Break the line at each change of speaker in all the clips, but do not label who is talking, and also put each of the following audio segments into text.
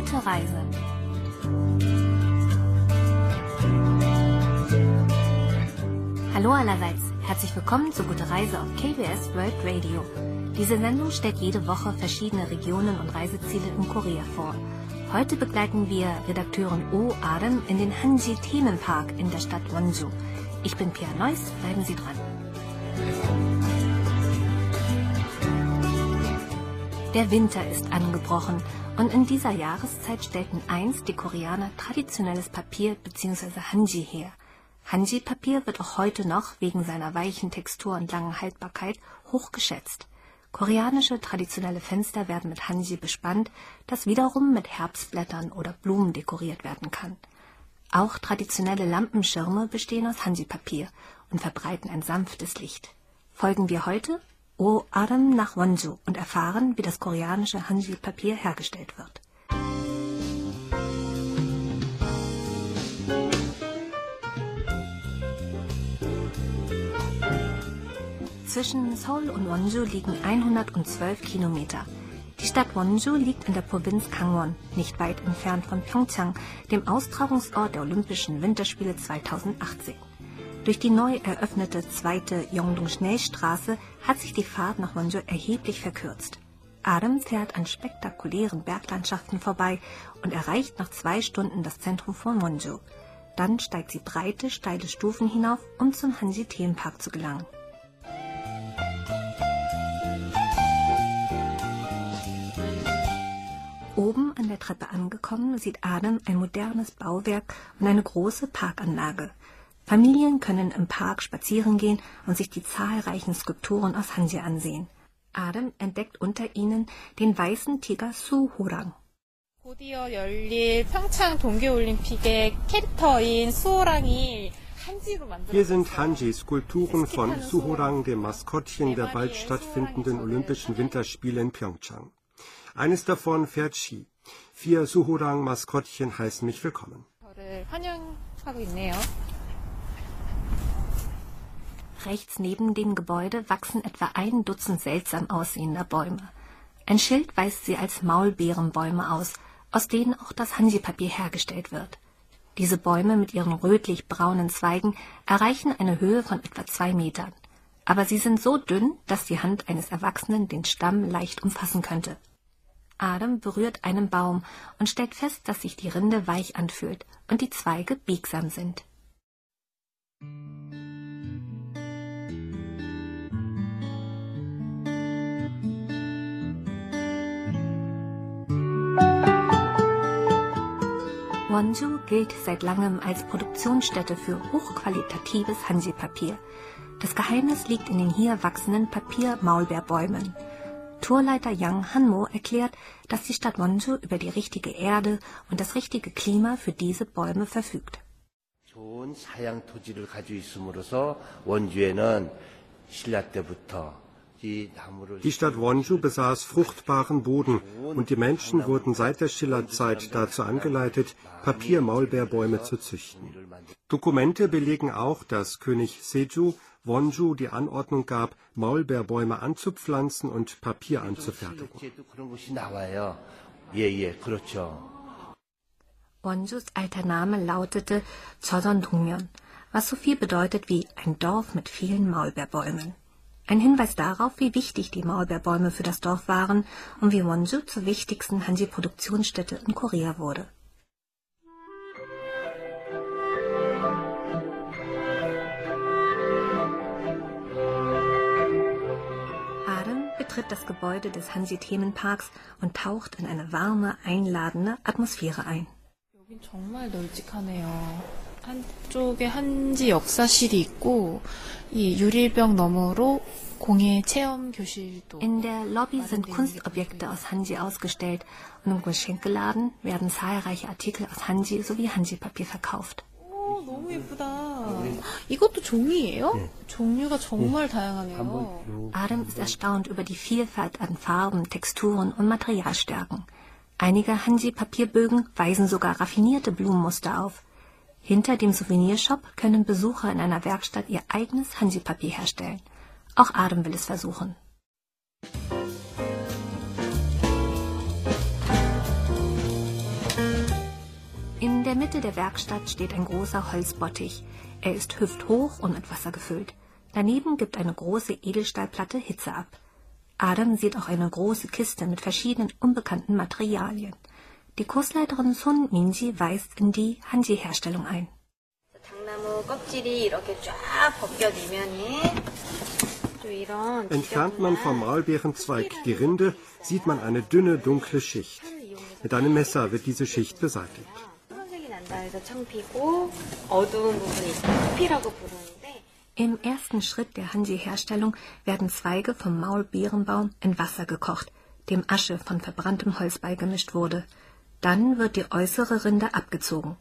Gute Reise. Hallo allerseits, herzlich willkommen zu Gute Reise auf KBS World Radio. Diese Sendung stellt jede Woche verschiedene Regionen und Reiseziele in Korea vor. Heute begleiten wir Redakteurin O. Adam in den Hanji Themenpark in der Stadt Wonju. Ich bin Pia Neuss, bleiben Sie dran. Der Winter ist angebrochen und in dieser Jahreszeit stellten einst die Koreaner traditionelles Papier bzw. Hanji her. Hanji-Papier wird auch heute noch wegen seiner weichen Textur und langen Haltbarkeit hoch geschätzt. Koreanische traditionelle Fenster werden mit Hanji bespannt, das wiederum mit Herbstblättern oder Blumen dekoriert werden kann. Auch traditionelle Lampenschirme bestehen aus Hanji-Papier und verbreiten ein sanftes Licht. Folgen wir heute O Adam nach Wonju und erfahren, wie das koreanische Hanji-Papier hergestellt wird. Zwischen Seoul und Wonju liegen 112 Kilometer. Die Stadt Wonju liegt in der Provinz Gangwon, nicht weit entfernt von Pyeongchang, dem Austragungsort der Olympischen Winterspiele 2018. Durch die neu eröffnete zweite Yongdong-Schnellstraße hat sich die Fahrt nach Wonju erheblich verkürzt. Adam fährt an spektakulären Berglandschaften vorbei und erreicht nach zwei Stunden das Zentrum von Wonju. Dann steigt sie breite, steile Stufen hinauf, um zum Hansi-Themenpark zu gelangen. Oben an der Treppe angekommen, sieht Adam ein modernes Bauwerk und eine große Parkanlage. Familien können im Park spazieren gehen und sich die zahlreichen Skulpturen aus Hanji ansehen. Adam entdeckt unter ihnen den weißen Tiger Suhorang.
Hier sind Hanji-Skulpturen von Suhorang, dem Maskottchen der bald stattfindenden Olympischen Winterspiele in Pyeongchang. Eines davon fährt Ski. Vier Suhorang-Maskottchen heißen mich willkommen.
Rechts neben dem Gebäude wachsen etwa ein Dutzend seltsam aussehender Bäume. Ein Schild weist sie als Maulbeerenbäume aus, aus denen auch das Hanji-Papier hergestellt wird. Diese Bäume mit ihren rötlich-braunen Zweigen erreichen eine Höhe von etwa zwei Metern. Aber sie sind so dünn, dass die Hand eines Erwachsenen den Stamm leicht umfassen könnte. Adam berührt einen Baum und stellt fest, dass sich die Rinde weich anfühlt und die Zweige biegsam sind. Wonju gilt seit langem als Produktionsstätte für hochqualitatives Hansi-Papier. Das Geheimnis liegt in den hier wachsenden Papier-Maulbeerbäumen. Tourleiter Yang Hanmo erklärt, dass die Stadt Wonju über die richtige Erde und das richtige Klima für diese Bäume verfügt.
좋은 사양 토지를 가지고 있음으로써 원주에는 신라 때부터
die Stadt Wonju besaß fruchtbaren Boden und die Menschen wurden seit der Schillerzeit dazu angeleitet, Papiermaulbeerbäume zu züchten. Dokumente belegen auch, dass König Seju Wonju die Anordnung gab, Maulbeerbäume anzupflanzen und Papier anzufertigen.
Wonjus alter Name lautete Choson was so viel bedeutet wie ein Dorf mit vielen Maulbeerbäumen Ein Hinweis darauf, wie wichtig die Maulbeerbäume für das Dorf waren und wie Wonju zur wichtigsten Hanji-Produktionsstätte in Korea wurde. Adam betritt das Gebäude des Hansi-Themenparks und taucht in eine warme, einladende Atmosphäre ein.
정말 널찍하네요. 한쪽에 한지 역사실이 있고 이 유리병 너머로 공예 체험 교실도
In der Lobby sind Kunstobjekte aus Hanji ausgestellt und im Geschenkeladen werden zahlreiche Artikel aus Hanji sowie Hanji-Papier verkauft.
오, 너무 예쁘다. 이것도 종이에요? 종류가 정말 다양하네요.
Adam ist erstaunt über die Vielfalt an Farben, Texturen und Materialstärken. Einige Hanji-Papierbögen weisen sogar raffinierte Blumenmuster auf. Hinter dem Souvenirshop können Besucher in einer Werkstatt ihr eigenes Hanji-Papier herstellen. Auch Adam will es versuchen. der Mitte der Werkstatt steht ein großer Holzbottich. Er ist hüfthoch und mit Wasser gefüllt. Daneben gibt eine große Edelstahlplatte Hitze ab. Adam sieht auch eine große Kiste mit verschiedenen unbekannten Materialien. Die Kursleiterin Sun Minji weist in die Hanji-Herstellung ein.
Entfernt man vom Maulbeerenzweig die Rinde, sieht man eine dünne, dunkle Schicht. Mit einem Messer wird diese Schicht beseitigt.
Im ersten Schritt der Hanji-Herstellung werden Zweige vom Maulbeerenbaum in Wasser gekocht, dem Asche von verbranntem Holz beigemischt wurde. Dann wird die äußere Rinde abgezogen.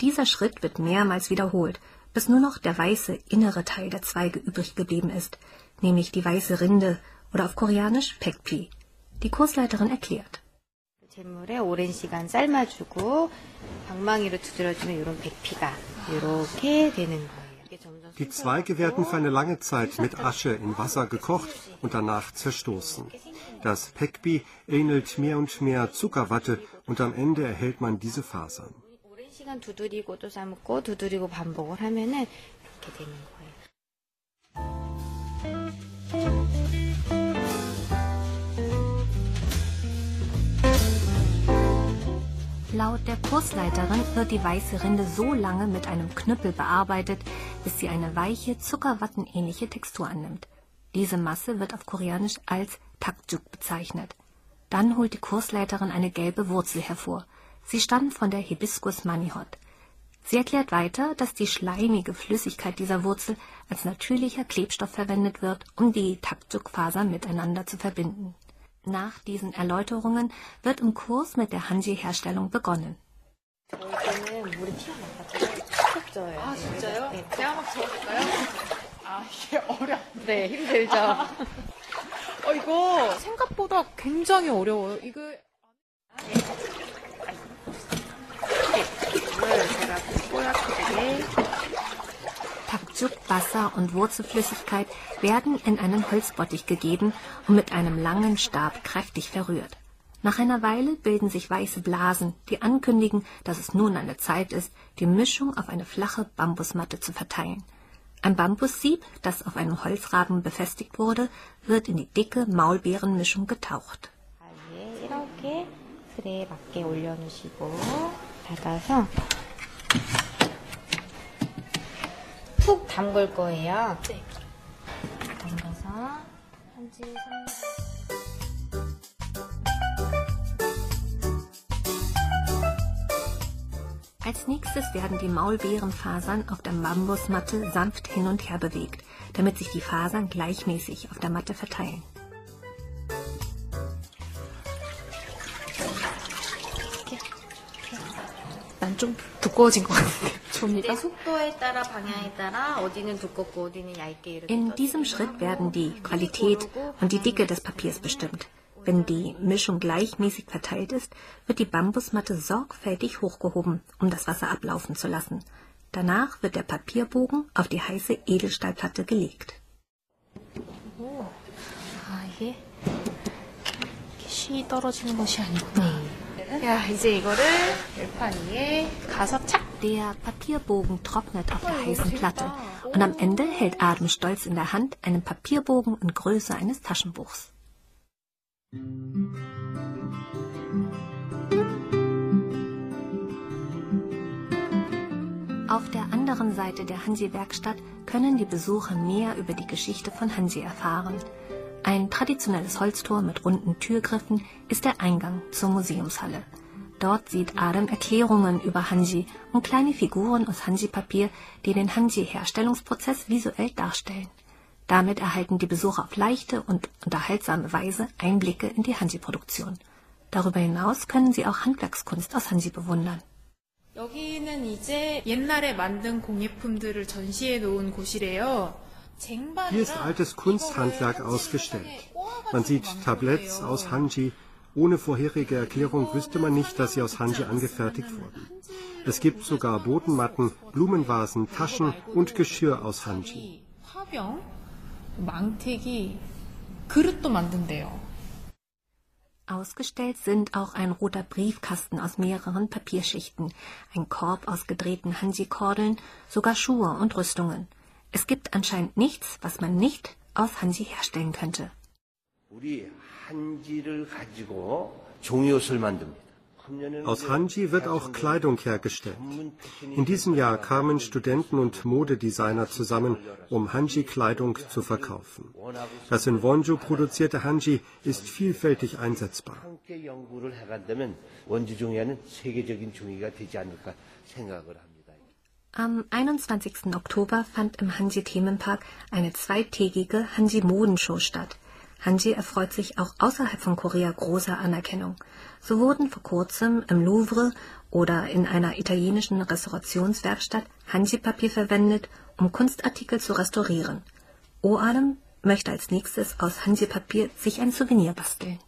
Dieser Schritt wird mehrmals wiederholt, bis nur noch der weiße innere Teil der Zweige übrig geblieben ist, nämlich die weiße Rinde oder auf Koreanisch Pekpi. Die Kursleiterin erklärt.
재물에 오랜 시간 삶아주고 방망이로 두드려주면 이런 백피가 이렇게 되는 거예요.
die Zweige werden für eine lange Zeit mit Asche in Wasser gekocht und danach zerstoßen. Das Pekbi ähnelt mehr und mehr Zuckerwatte und am Ende erhält man diese Fasern.
Laut der Kursleiterin wird die weiße Rinde so lange mit einem Knüppel bearbeitet, bis sie eine weiche, zuckerwattenähnliche Textur annimmt. Diese Masse wird auf Koreanisch als Takjuk bezeichnet. Dann holt die Kursleiterin eine gelbe Wurzel hervor. Sie stammt von der Hibiscus manihot. Sie erklärt weiter, dass die schleimige Flüssigkeit dieser Wurzel als natürlicher Klebstoff verwendet wird, um die Takjuk-Fasern miteinander zu verbinden. Nach diesen Erläuterungen wird im Kurs mit der Hanji-Herstellung begonnen.
아 진짜요? 제가 막 적어볼까요? 아 이게 어려.
네, 힘들죠.
어 이거 생각보다 굉장히 어려워요. 이거
이걸 제가 뽀얗게
Takjuk, Wasser und Wurzelflüssigkeit werden in einen Holzbottich gegeben und mit einem langen Stab kräftig verrührt. Nach einer Weile bilden sich weiße Blasen, die ankündigen, dass es nun an der Zeit ist, die Mischung auf eine flache Bambusmatte zu verteilen. Ein Bambussieb, das auf einem Holzrahmen befestigt wurde, wird in die dicke Maulbeerenmischung getaucht.
푹 담글 거예요. 네. 담가서 한지 3
Als nächstes werden die Maulbeerenfasern auf der Bambusmatte sanft hin und her bewegt, damit sich die Fasern gleichmäßig auf der Matte verteilen.
난 좀 두꺼워진 것 같은데
내
조미가.
속도에 따라 방향에 따라 어디는 두껍고 어디는 얇게 이렇게
In
떠주기도
diesem Schritt werden die
하고,
Qualität
그리고
und die Dicke des Papiers bestimmt. Wenn die Mischung gleichmäßig verteilt ist, wird die Bambusmatte sorgfältig hochgehoben, um das Wasser ablaufen zu lassen. Danach wird der Papierbogen auf die heiße Edelstahlplatte gelegt.
아 이게 이렇게 쉬 떨어지는 것이 아니구나. 야 이제 이거를 열판 위에 가서 착.
Der Papierbogen trocknet auf der heißen Platte und am Ende hält Adam stolz in der Hand einen Papierbogen in Größe eines Taschenbuchs. Auf der anderen Seite der Hansi-Werkstatt können die Besucher mehr über die Geschichte von Hansi erfahren. Ein traditionelles Holztor mit runden Türgriffen ist der Eingang zur Museumshalle. Dort sieht Adam Erklärungen über Hanji und kleine Figuren aus Hanji-Papier, die den Hanji-Herstellungsprozess visuell darstellen. Damit erhalten die Besucher auf leichte und unterhaltsame Weise Einblicke in die Hanji-Produktion. Darüber hinaus können sie auch Handwerkskunst aus Hanji bewundern.
여기는 이제 옛날에 만든 공예품들을 전시해 놓은 곳이래요.
Hier ist altes Kunsthandwerk ausgestellt. Man sieht Tabletts aus Hanji. Ohne vorherige Erklärung wüsste man nicht, dass sie aus Hanji angefertigt wurden. Es gibt sogar Bodenmatten, Blumenvasen, Taschen und Geschirr aus Hanji.
Ausgestellt sind auch ein roter Briefkasten aus mehreren Papierschichten, ein Korb aus gedrehten Hanji-Kordeln, sogar Schuhe und Rüstungen. Es gibt anscheinend nichts, was man nicht aus Hanji herstellen könnte.
Aus Hanji wird auch Kleidung hergestellt. In diesem Jahr kamen Studenten und Modedesigner zusammen, um Hanji-Kleidung zu verkaufen. Das in Wonju produzierte Hanji ist vielfältig einsetzbar.
Am 21. Oktober fand im Hanji Themenpark eine zweitägige Hanji Modenshow statt. Hanji erfreut sich auch außerhalb von Korea großer Anerkennung. So wurden vor kurzem im Louvre oder in einer italienischen Restaurationswerkstatt Hanji-Papier verwendet, um Kunstartikel zu restaurieren. O-Adam möchte als nächstes aus Hanji-Papier sich ein Souvenir basteln.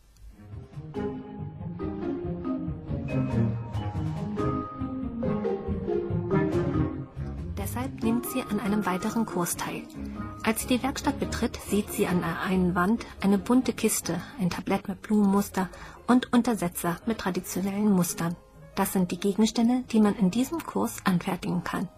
nimmt sie an einem weiteren Kurs teil. Als sie die Werkstatt betritt, sieht sie an der einen Wand eine bunte Kiste, ein Tablett mit Blumenmuster und Untersetzer mit traditionellen Mustern. Das sind die Gegenstände, die man in diesem Kurs anfertigen kann.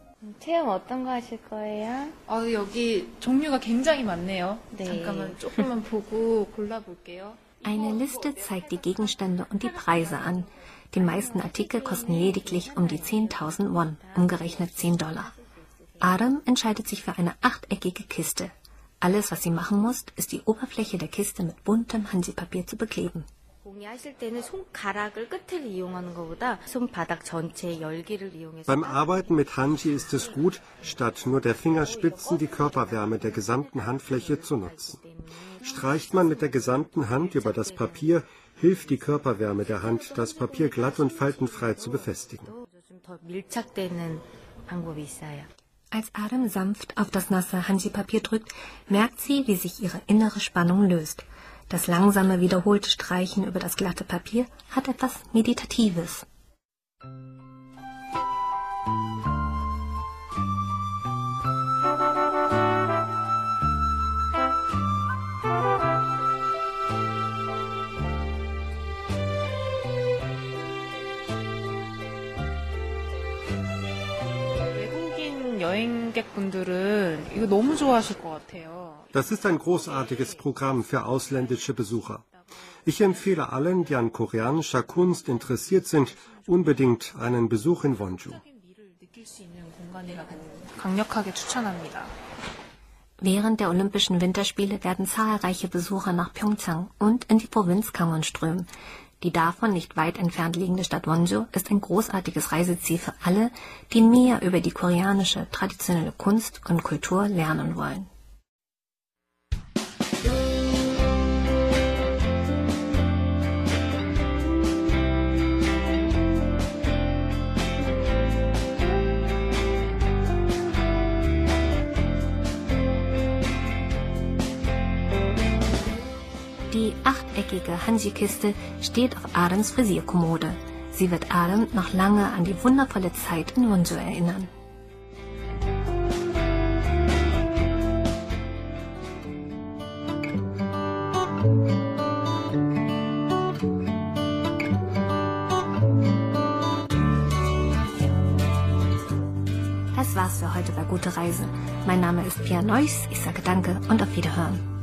체험 어떤 거 하실 거예요?
아, 여기 종류가 굉장히 많네요.
네.
잠깐만 조금만 보고 골라볼게요.
Eine Liste zeigt die Gegenstände und die Preise an. Die meisten Artikel kosten lediglich um die 10.000 Won, umgerechnet 10 Dollar. Adam entscheidet sich für eine achteckige Kiste. Alles, was sie machen muss, ist die Oberfläche der Kiste mit buntem Hansepapier zu bekleben.
Beim Arbeiten mit Hanji ist es gut, statt nur der Fingerspitzen die Körperwärme der gesamten Handfläche zu nutzen. Streicht man mit der gesamten Hand über das Papier, hilft die Körperwärme der Hand, das Papier glatt und faltenfrei zu befestigen.
Als Adam sanft auf das nasse Hansi-Papier drückt, merkt sie, wie sich ihre innere Spannung löst. Das langsame, wiederholte Streichen über das glatte Papier hat etwas Meditatives.
분들은 이거 너무 좋아하실 것 같아요.
Das ist ein großartiges Programm für ausländische Besucher. Ich empfehle allen, die an koreanischer Kunst interessiert sind, unbedingt einen Besuch in Wonju.
미를 느낄 수 있는 공간이라 강력하게 추천합니다.
Während der Olympischen Winterspiele werden zahlreiche Besucher nach Pyeongchang und in die Provinz Gangwon strömen. Die davon nicht weit entfernt liegende Stadt Wonju ist ein großartiges Reiseziel für alle, die mehr über die koreanische traditionelle Kunst und Kultur lernen wollen. Achteckige Hanji-Kiste steht auf Adams Frisierkommode. Sie wird Adam noch lange an die wundervolle Zeit in Wonju erinnern. Das war's für heute bei Gute Reise. Mein Name ist Pia Neuss. Ich sage Danke und auf Wiederhören.